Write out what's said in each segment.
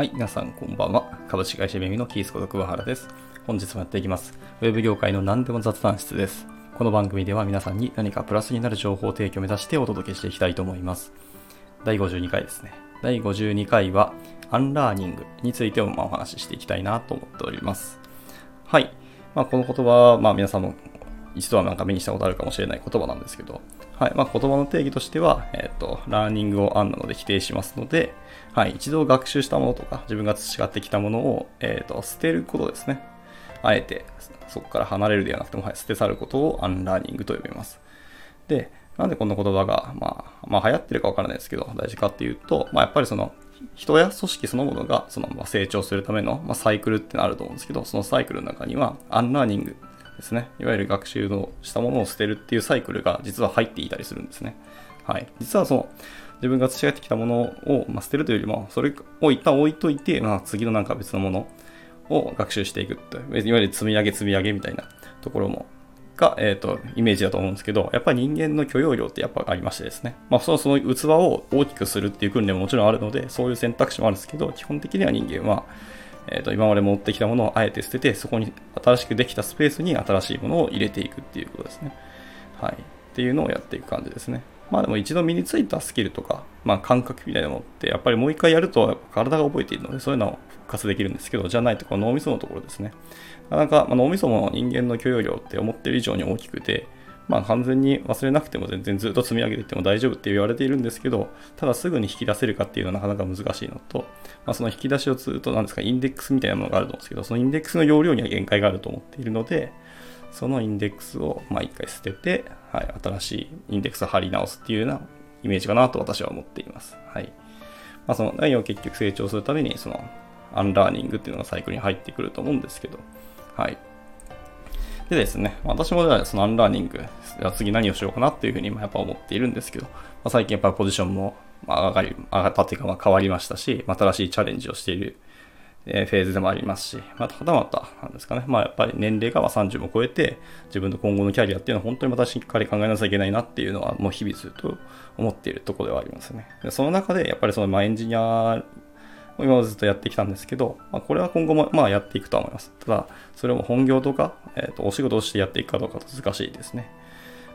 はい、皆さんこんばんは。株式会社ゆめみのキースこと桑原です。本日もやっていきます。ウェブ業界の何でも雑談室です。この番組では皆さんに何かプラスになる情報提供を目指してお届けしていきたいと思います。第52回ですね。第52回は、アンラーニングについてもまお話ししていきたいなと思っております。はい。まあ、この言葉は、まあ、皆さんも一度はなんか目にしたことあるかもしれない言葉なんですけど、はいまあ、言葉の定義としては、えっ、ー、と、ラーニングをアンなので否定しますので、はい、一度学習したものとか、自分が培ってきたものを、えっ、ー、と、捨てることですね。あえて、そこから離れるではなくても、はい、捨て去ることをアンラーニングと呼びます。で、なんでこんな言葉が、まあ、まあ、流行ってるかわからないですけど、大事かっていうと、まあ、やっぱりその、人や組織そのものがその成長するための、ま、サイクルってのあると思うんですけど、そのサイクルの中には、アンラーニングですね。いわゆる学習のしたものを捨てるっていうサイクルが実は入っていたりするんですね。はい。実はその、自分が培ってきたものを、まあ、捨てるというよりも、それを一旦置いといて、まあ、次のなんか別のものを学習していくといいわゆる積み上げ積み上げみたいなところも、が、えっ、ー、と、イメージだと思うんですけど、やっぱり人間の許容量ってやっぱありましてですね。まあ、その、その器を大きくするっていう訓練ももちろんあるので、そういう選択肢もあるんですけど、基本的には人間は、えー、と今まで持ってきたものをあえて捨てて、そこに新しくできたスペースに新しいものを入れていくっていうことですね。はい。っていうのをやっていく感じですね。まあでも一度身についたスキルとか、まあ感覚みたいなものって、やっぱりもう一回やると体が覚えているので、そういうのを復活できるんですけど、じゃないとこの脳みそのところですね。なかなか、まあ、脳みそも人間の許容量って思ってる以上に大きくて、まあ、完全に忘れなくても全然ずっと積み上げていっても大丈夫って言われているんですけど、ただすぐに引き出せるかっていうのはなかなか難しいのと、まあ、その引き出しをずっと何ですか、インデックスみたいなものがあると思うんですけど、そのインデックスの容量には限界があると思っているので、そのインデックスをまあ一回捨てて、はい、新しいインデックスを貼り直すっていうようなイメージかなと私は思っています。はい。まあ、その内容を結局成長するために、そのアンラーニングっていうのがサイクルに入ってくると思うんですけど、はい。でですね、私もそのアンラーニング、次何をしようかなっていうふうにやっぱ思っているんですけど、まあ、最近やっぱポジションも上がり、上がったっていうかまあ変わりましたし、新しいチャレンジをしているフェーズでもありますし、またはたまたなんですかね、まあやっぱり年齢が30も超えて、自分の今後のキャリアっていうのは本当にまたしっかり考えなきゃいけないなっていうのはもう日々ずっと思っているところではありますね。その中でやっぱりそのまエンジニア今までずっとやってきたんですけど、まあ、これは今後もまあやっていくとは思います。ただ、それも本業とか、えー、とお仕事をしてやっていくかどうか難しいですね。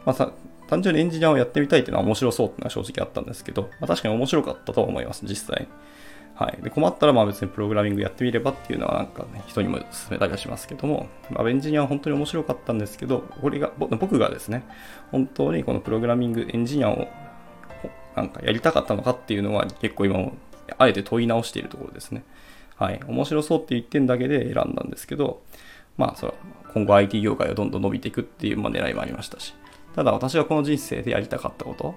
まあ、単純にエンジニアをやってみたいっていうのは面白そうっていうのは正直あったんですけど、まあ、確かに面白かったと思います、実際。はい。で、困ったらまあ別にプログラミングやってみればっていうのはなんかね、人にも勧めたりはしますけども、まあ、エンジニアは本当に面白かったんですけど、これが、僕がですね、本当にこのプログラミングエンジニアをなんかやりたかったのかっていうのは結構今もあえて問い直しているところですね。はい。面白そうって言ってんだけで選んだんですけど、まあ、それ今後 IT 業界がどんどん伸びていくっていうま狙いもありましたし、ただ私はこの人生でやりたかったこと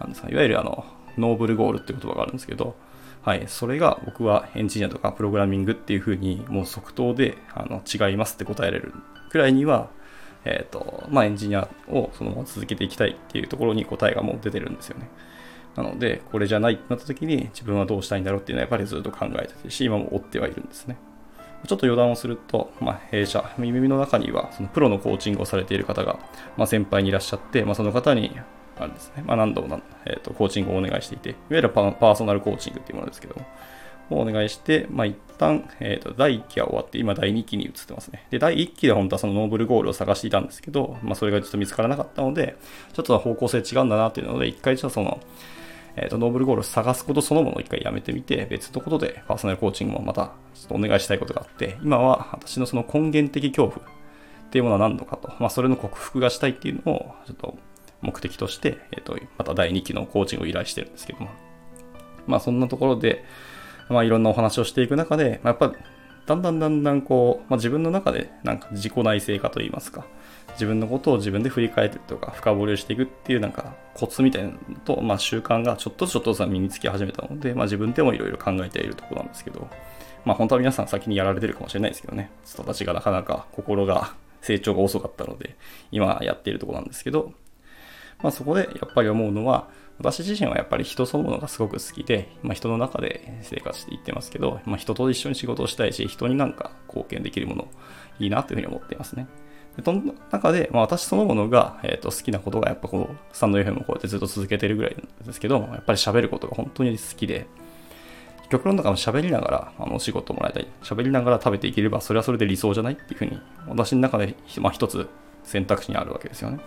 なんですか、いわゆるあの、ノーブルゴールって言葉があるんですけど、はい、それが僕はエンジニアとかプログラミングっていうふうにもう即答であの違いますって答えられるくらいには、えっ、ー、と、まあエンジニアをそのまま続けていきたいっていうところに答えがもう出てるんですよね。なので、これじゃないってなった時に自分はどうしたいんだろうっていうのはやっぱりずっと考えててし、今も追ってはいるんですね。ちょっと余談をすると、まあ、弊社、耳の中にはそのプロのコーチングをされている方が、まあ、先輩にいらっしゃって、まあ、その方に、あれですね、まあ、何度も、えーと、コーチングをお願いしていて、いわゆるパーソナルコーチングっていうものですけども、をお願いして、まあ、一旦、えーと、第1期は終わって、今第2期に移ってますね。で、第1期で本当はそのノーブルゴールを探していたんですけど、まあ、それがちょっと見つからなかったので、ちょっと方向性違うんだなっていうので、一回じゃあその、えーと、ノーブルゴールを探すことそのものを一回やめてみて、別のことでパーソナルコーチングもまたちょっとお願いしたいことがあって、今は私のその根源的恐怖っていうものは何度かと、まあ、それの克服がしたいっていうのをちょっと目的として、えーと、また第2期のコーチングを依頼してるんですけども、まあそんなところで、まあいろんなお話をしていく中で、まあ、やっぱだんだんだんだんこう、まあ、自分の中でなんか自己内省化といいますか、自分のことを自分で振り返るとか、深掘りをしていくっていうなんかコツみたいなのと、まあ習慣がちょっとずつちょっとずつ身につき始めたので、まあ自分でもいろいろ考えているところなんですけど、まあ本当は皆さん先にやられてるかもしれないですけどね、人たちがなかなか心が成長が遅かったので、今やっているところなんですけど、まあそこでやっぱり思うのは、私自身はやっぱり人そのものがすごく好きで、まあ、人の中で生活していってますけど、まあ、人と一緒に仕事をしたいし、人になんか貢献できるものいいなというふうに思っていますね。でその中で、まあ、私そのものが、えー、と好きなことがやっぱこのスタンド FM をこうやってずっと続けてるぐらいなんですけど、やっぱり喋ることが本当に好きで、極論だから喋りながらあのお仕事もらいたい。喋りながら食べていければ、それはそれで理想じゃないっていうふうに、私の中で、まあ、一つ選択肢にあるわけですよね。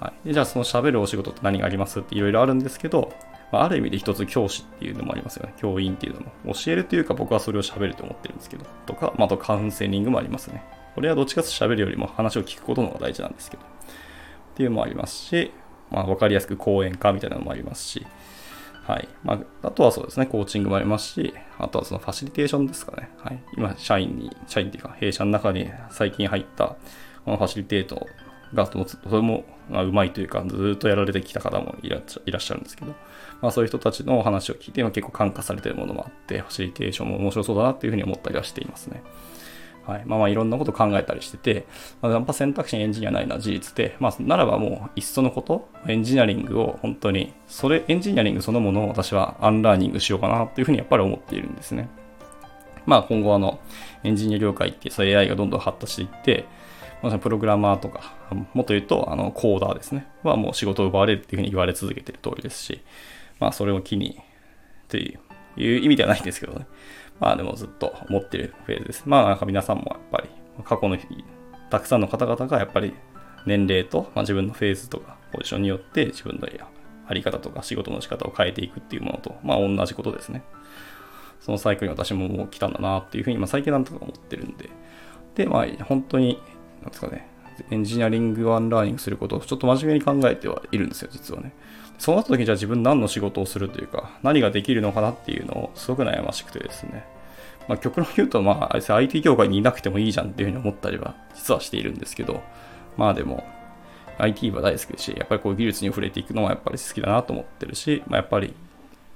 はい、でじゃあその喋るお仕事って何がありますっていろいろあるんですけど、まあ、ある意味で一つ教師っていうのもありますよね。教員っていうのも。教えるというか僕はそれを喋ると思ってるんですけど。とか、まあ、あとカウンセリングもありますね。これはどっちかと喋るよりも話を聞くことの方が大事なんですけど。っていうのもありますし、まあ、わかりやすく講演家みたいなのもありますし、はい。まあ、あとはそうですね、コーチングもありますし、あとはそのファシリテーションですかね。はい。今、社員に、社員っていうか、弊社の中に最近入った、このファシリテートが、とても、まあ、うまいというか、ずっとやられてきた方もいらっしゃるんですけど、まあ、そういう人たちの話を聞いて、結構感化されてるものもあって、ファシリテーションも面白そうだなっていうふうに思ったりはしていますね。はい。まあまあいろんなこと考えたりしてて、まあ、やっぱ選択肢にエンジニアないのは事実で、まあならばもういっそのこと、エンジニアリングを本当に、それ、エンジニアリングそのものを私はアンラーニングしようかなっていうふうにやっぱり思っているんですね。まあ今後あの、エンジニア業界ってそう AI がどんどん発達していって、まあ、プログラマーとか、もっと言うと、あの、コーダーですね。はもう仕事を奪われるっていうふうに言われ続けてる通りですし、まあそれを機に、っていう意味ではないんですけどね。まあでもずっと思ってるフェーズです。まあなんか皆さんもやっぱり過去のたくさんの方々がやっぱり年齢と、まあ、自分のフェーズとかポジションによって自分のあり方とか仕事の仕方を変えていくっていうものと、まあ同じことですね。そのサイクルに私ももう来たんだなっていうふうに、まあ最近なんとか思ってるんで。で、まあ本当に、なんですかね、エンジニアリングをアンラーニングすることをちょっと真面目に考えてはいるんですよ、実はね。そうなった時にじゃあ自分何の仕事をするというか、何ができるのかなっていうのをすごく悩ましくてですね。まあ、極論言うと、まあ、IT 業界にいなくてもいいじゃんっていうふうに思ったりは、実はしているんですけど、まあでも、IT は大好きですし、やっぱりこういう技術に触れていくのはやっぱり好きだなと思ってるし、まあ、やっぱり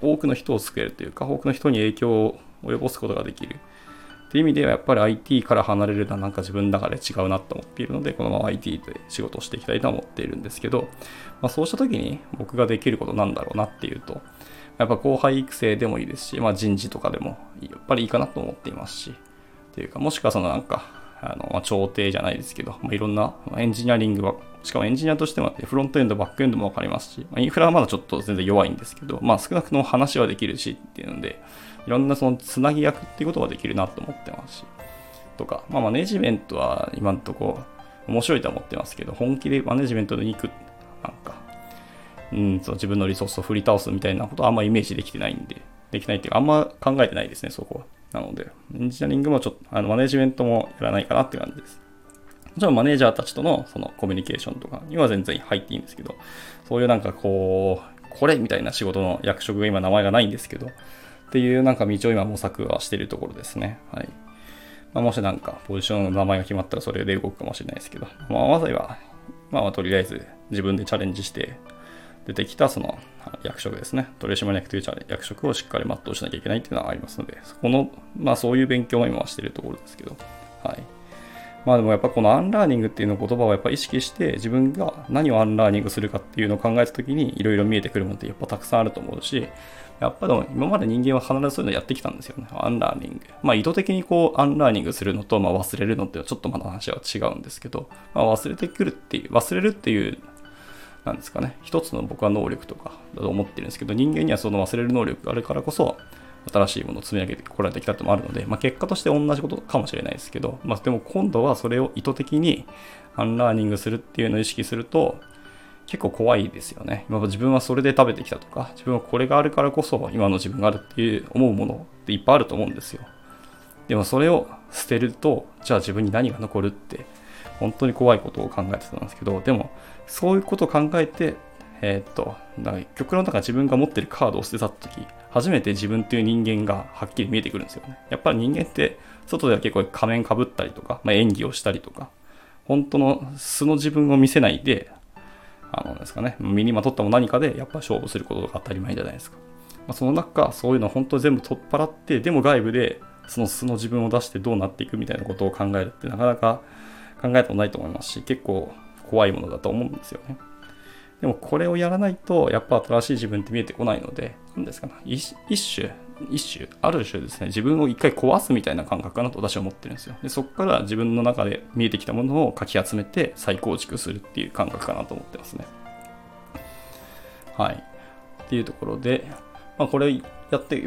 多くの人を救えるというか、多くの人に影響を及ぼすことができる。っていう意味ではやっぱり IT から離れるのはなんか自分の中で違うなと思っているので、このまま IT で仕事をしていきたいと思っているんですけど、まあ、そうした時に僕ができることなんだろうなっていうと、やっぱ後輩育成でもいいですし、まあ、人事とかでもやっぱりいいかなと思っていますし、っていうか、もしくはそのなんか、あの、まあ、調停じゃないですけど、まあ、いろんなエンジニアリングは、しかもエンジニアとしてもフロントエンド、バックエンドもわかりますし、まあ、インフラはまだちょっと全然弱いんですけど、まあ少なくとも話はできるしっていうので、いろんなそのつなぎ役っていうことができるなと思ってますし、とか、まあマネジメントは今んとこ面白いとは思ってますけど、本気でマネジメントに行く、なんか、うん、そう自分のリソースを振り倒すみたいなことはあんまイメージできてないんで、できないっていうか、あんま考えてないですね、そこは。なので、エンジニアリングもちょっと、あの、マネジメントもやらないかなって感じです。もちろんマネージャーたちとのそのコミュニケーションとかには全然入っていいんですけど、そういうなんかこう、これみたいな仕事の役職が今名前がないんですけど、っていうなんか道を今模索はしているところですね。はい。まあ、もしなんかポジションの名前が決まったらそれで動くかもしれないですけど、まあ、まずは、まあ、とりあえず自分でチャレンジして、出てきたその役職ですね、取締役という役職をしっかり全うしなきゃいけないっていうのはありますので、そこの、まあそういう勉強も今はしているところですけど、はい。まあでもやっぱこのアンラーニングっていうの言葉をやっぱ意識して自分が何をアンラーニングするかっていうのを考えた時にいろいろ見えてくるものってやっぱたくさんあると思うし、やっぱでも今まで人間は必ずそういうのやってきたんですよね。アンラーニング。まあ意図的にこうアンラーニングするのと、まあ忘れるのってはちょっとまだ話は違うんですけど、まあ忘れてくるっていう、忘れるっていうなんですかね、一つの僕は能力とかだと思ってるんですけど、人間にはその忘れる能力があるからこそ、新しいものを積み上げてこられてきたってもあるので、まあ、結果として同じことかもしれないですけど、まあ、でも今度はそれを意図的にアンラーニングするっていうのを意識すると、結構怖いですよね。今自分はそれで食べてきたとか、自分はこれがあるからこそ今の自分があるっていう思うものっていっぱいあると思うんですよ。でもそれを捨てると、じゃあ自分に何が残るって本当に怖いことを考えてたんですけど、でも、そういうことを考えて、えー、っと、極論だか自分が持ってるカードを捨てた時、初めて自分っていう人間がはっきり見えてくるんですよね。やっぱり人間って、外では結構仮面かぶったりとか、まあ、演技をしたりとか、本当の素の自分を見せないで、あのですかね、身にまとったも何かでやっぱ勝負することが当たり前じゃないですか。まあ、その中、そういうの本当に全部取っ払って、でも外部でその素の自分を出してどうなっていくみたいなことを考えるってなかなか考えたことないと思いますし、結構怖いものだと思うんですよね。でもこれをやらないと、やっぱ新しい自分って見えてこないので、何ですかね、一種、一種、ある種ですね、自分を一回壊すみたいな感覚かなと私は思ってるんですよ。で、そこから自分の中で見えてきたものをかき集めて再構築するっていう感覚かなと思ってますね。はい。っていうところで、まあこれやって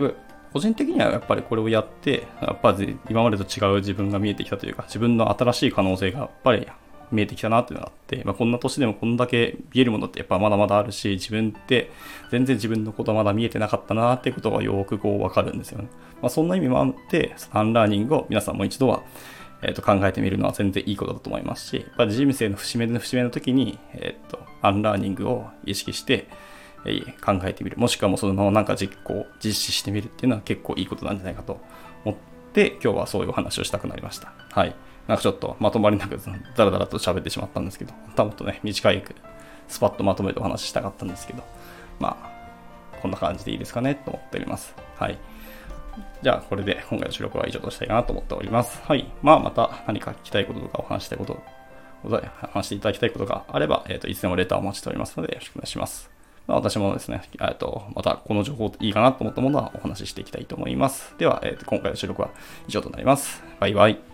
個人的にはやっぱりこれをやって、やっぱり今までと違う自分が見えてきたというか、自分の新しい可能性がやっぱり見えてきたなっていうのがあって、まあ、こんな年でもこんだけ見えるものってやっぱまだまだあるし、自分って全然自分のことはまだ見えてなかったなっていうことがよくこうわかるんですよね。まあ、そんな意味もあって、アンラーニングを皆さんも一度はえー、と考えてみるのは全然いいことだと思いますし、やっぱ人生の節目の節目の時に、えー、とアンラーニングを意識して、え、考えてみる。もしくはもうそのままなんか実行、実施してみるっていうのは結構いいことなんじゃないかと思って、今日はそういうお話をしたくなりました。はい。なんかちょっとまとまりなくダラダラと喋ってしまったんですけど、多分とね、短いスパッとまとめてお話ししたかったんですけど、まあ、こんな感じでいいですかねと思っております。はい。じゃあ、これで今回の収録は以上としたいかなと思っております。はい。まあ、また何か聞きたいこととかお話したいこと、話していただきたいことがあれば、えっ、ー、と、いつでもレターをお待ちしておりますので、よろしくお願いします。まあ、私もですね、えっと、またこの情報いいかなと思ったものはお話ししていきたいと思います。では、えー、と今回の収録は以上となります。バイバイ。